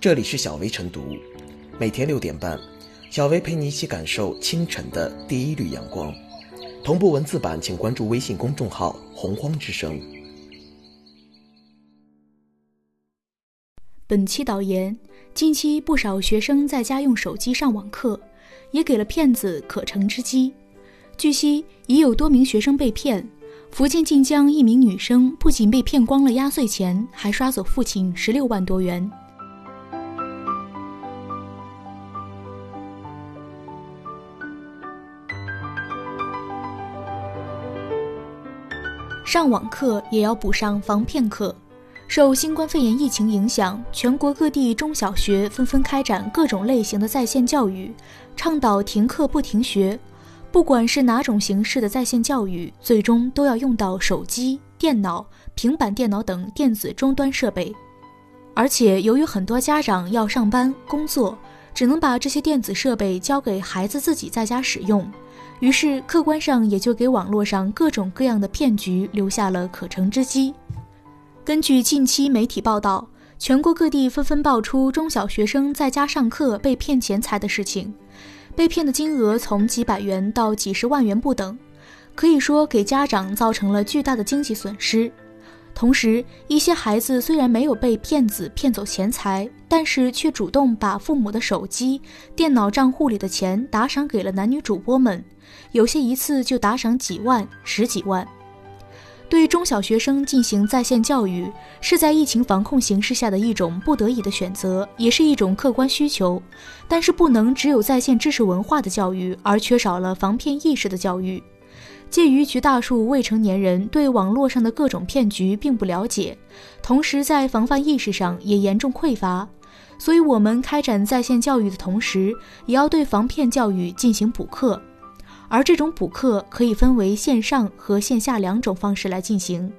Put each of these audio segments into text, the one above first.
这里是小薇晨读，每天六点半，小薇陪你一起感受清晨的第一缕阳光。同步文字版，请关注微信公众号“洪荒之声”。本期导言：近期不少学生在家用手机上网课，也给了骗子可乘之机。据悉，已有多名学生被骗。福建晋江一名女生不仅被骗光了压岁钱，还刷走父亲十六万多元。上网课也要补上防骗课。受新冠肺炎疫情影响，全国各地中小学纷纷开展各种类型的在线教育，倡导停课不停学。不管是哪种形式的在线教育，最终都要用到手机、电脑、平板电脑等电子终端设备。而且，由于很多家长要上班工作，只能把这些电子设备交给孩子自己在家使用。于是，客观上也就给网络上各种各样的骗局留下了可乘之机。根据近期媒体报道，全国各地纷纷爆出中小学生在家上课被骗钱财的事情，被骗的金额从几百元到几十万元不等，可以说给家长造成了巨大的经济损失。同时，一些孩子虽然没有被骗子骗走钱财，但是却主动把父母的手机、电脑账户里的钱打赏给了男女主播们。有些一次就打赏几万、十几万。对中小学生进行在线教育，是在疫情防控形势下的一种不得已的选择，也是一种客观需求。但是不能只有在线知识文化的教育，而缺少了防骗意识的教育。鉴于绝大多数未成年人对网络上的各种骗局并不了解，同时在防范意识上也严重匮乏，所以我们开展在线教育的同时，也要对防骗教育进行补课。而这种补课可以分为线上和线下两种方式来进行。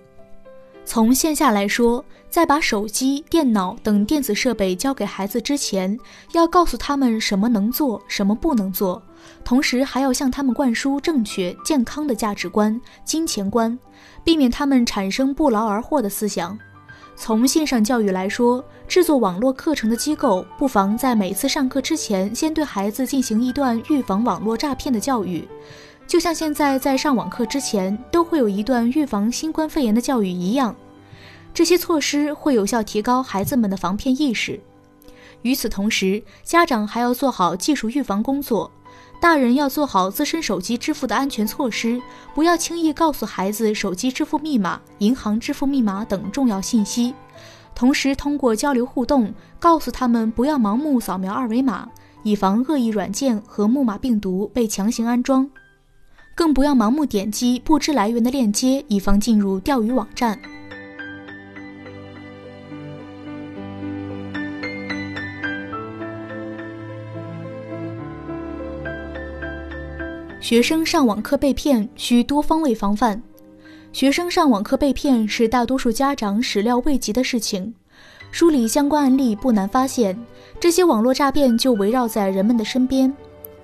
从线下来说，在把手机、电脑等电子设备交给孩子之前，要告诉他们什么能做，什么不能做，同时还要向他们灌输正确、健康的价值观、金钱观，避免他们产生不劳而获的思想。从线上教育来说，制作网络课程的机构不妨在每次上课之前，先对孩子进行一段预防网络诈骗的教育，就像现在在上网课之前都会有一段预防新冠肺炎的教育一样。这些措施会有效提高孩子们的防骗意识。与此同时，家长还要做好技术预防工作。大人要做好自身手机支付的安全措施，不要轻易告诉孩子手机支付密码、银行支付密码等重要信息。同时，通过交流互动，告诉他们不要盲目扫描二维码，以防恶意软件和木马病毒被强行安装；更不要盲目点击不知来源的链接，以防进入钓鱼网站。学生上网课被骗需多方位防范。学生上网课被骗是大多数家长始料未及的事情。梳理相关案例不难发现，这些网络诈骗就围绕在人们的身边。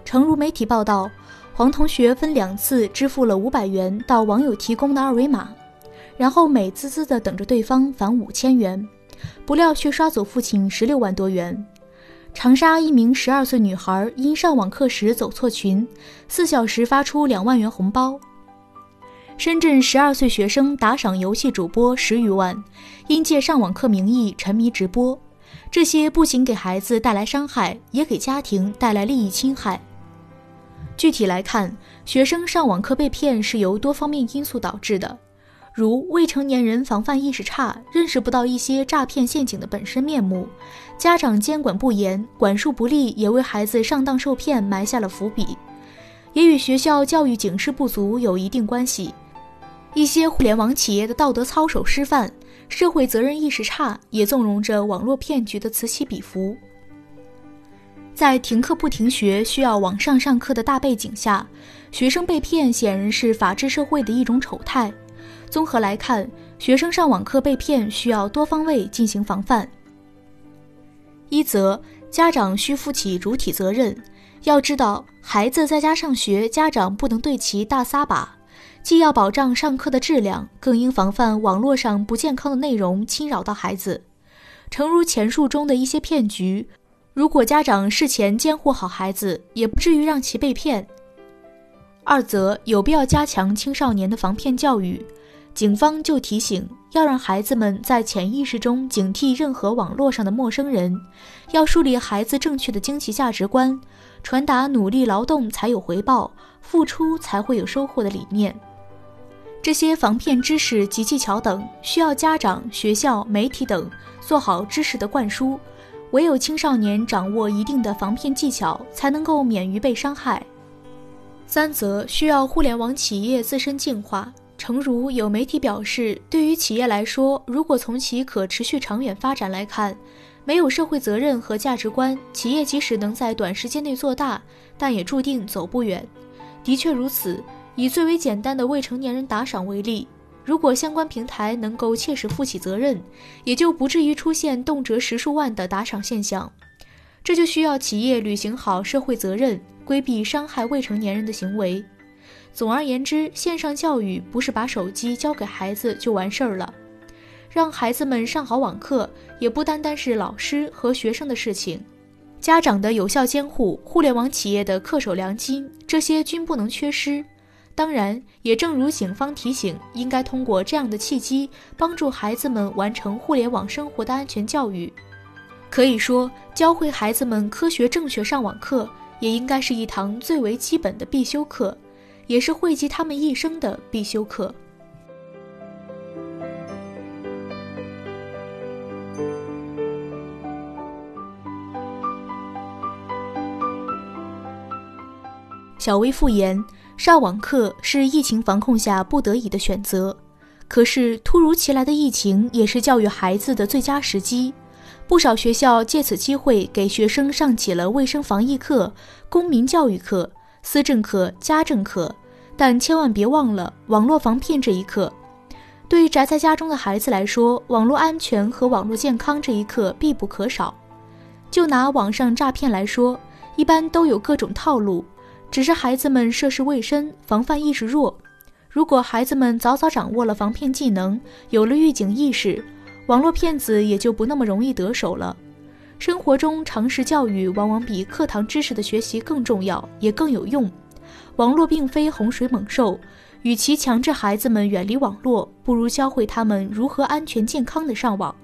诚如媒体报道，黄同学分两次支付了五百元到网友提供的二维码，然后美滋滋地等着对方返五千元，不料却刷走父亲十六万多元。长沙一名十二岁女孩因上网课时走错群，四小时发出两万元红包。深圳十二岁学生打赏游戏主播十余万，因借上网课名义沉迷直播，这些不仅给孩子带来伤害，也给家庭带来利益侵害。具体来看，学生上网课被骗是由多方面因素导致的。如未成年人防范意识差，认识不到一些诈骗陷阱的本身面目；家长监管不严，管束不力，也为孩子上当受骗埋下了伏笔。也与学校教育警示不足有一定关系。一些互联网企业的道德操守失范，社会责任意识差，也纵容着网络骗局的此起彼伏。在停课不停学、需要网上上课的大背景下，学生被骗显然是法治社会的一种丑态。综合来看，学生上网课被骗需要多方位进行防范。一则，家长需负起主体责任。要知道，孩子在家上学，家长不能对其大撒把，既要保障上课的质量，更应防范网络上不健康的内容侵扰到孩子。诚如前述中的一些骗局，如果家长事前监护好孩子，也不至于让其被骗。二则有必要加强青少年的防骗教育。警方就提醒，要让孩子们在潜意识中警惕任何网络上的陌生人，要树立孩子正确的经济价值观，传达努力劳动才有回报，付出才会有收获的理念。这些防骗知识及技巧等，需要家长、学校、媒体等做好知识的灌输。唯有青少年掌握一定的防骗技巧，才能够免于被伤害。三则需要互联网企业自身进化。诚如有媒体表示，对于企业来说，如果从其可持续长远发展来看，没有社会责任和价值观，企业即使能在短时间内做大，但也注定走不远。的确如此。以最为简单的未成年人打赏为例，如果相关平台能够切实负起责任，也就不至于出现动辄十数万的打赏现象。这就需要企业履行好社会责任，规避伤害未成年人的行为。总而言之，线上教育不是把手机交给孩子就完事儿了，让孩子们上好网课，也不单单是老师和学生的事情，家长的有效监护、互联网企业的恪守良心，这些均不能缺失。当然，也正如警方提醒，应该通过这样的契机，帮助孩子们完成互联网生活的安全教育。可以说，教会孩子们科学正确上网课，也应该是一堂最为基本的必修课。也是惠及他们一生的必修课。小薇复言，上网课是疫情防控下不得已的选择，可是突如其来的疫情也是教育孩子的最佳时机。不少学校借此机会给学生上起了卫生防疫课、公民教育课。思政课、家政课，但千万别忘了网络防骗这一课。对宅在家中的孩子来说，网络安全和网络健康这一课必不可少。就拿网上诈骗来说，一般都有各种套路，只是孩子们涉世未深，防范意识弱。如果孩子们早早掌握了防骗技能，有了预警意识，网络骗子也就不那么容易得手了。生活中常识教育往往比课堂知识的学习更重要，也更有用。网络并非洪水猛兽，与其强制孩子们远离网络，不如教会他们如何安全健康的上网。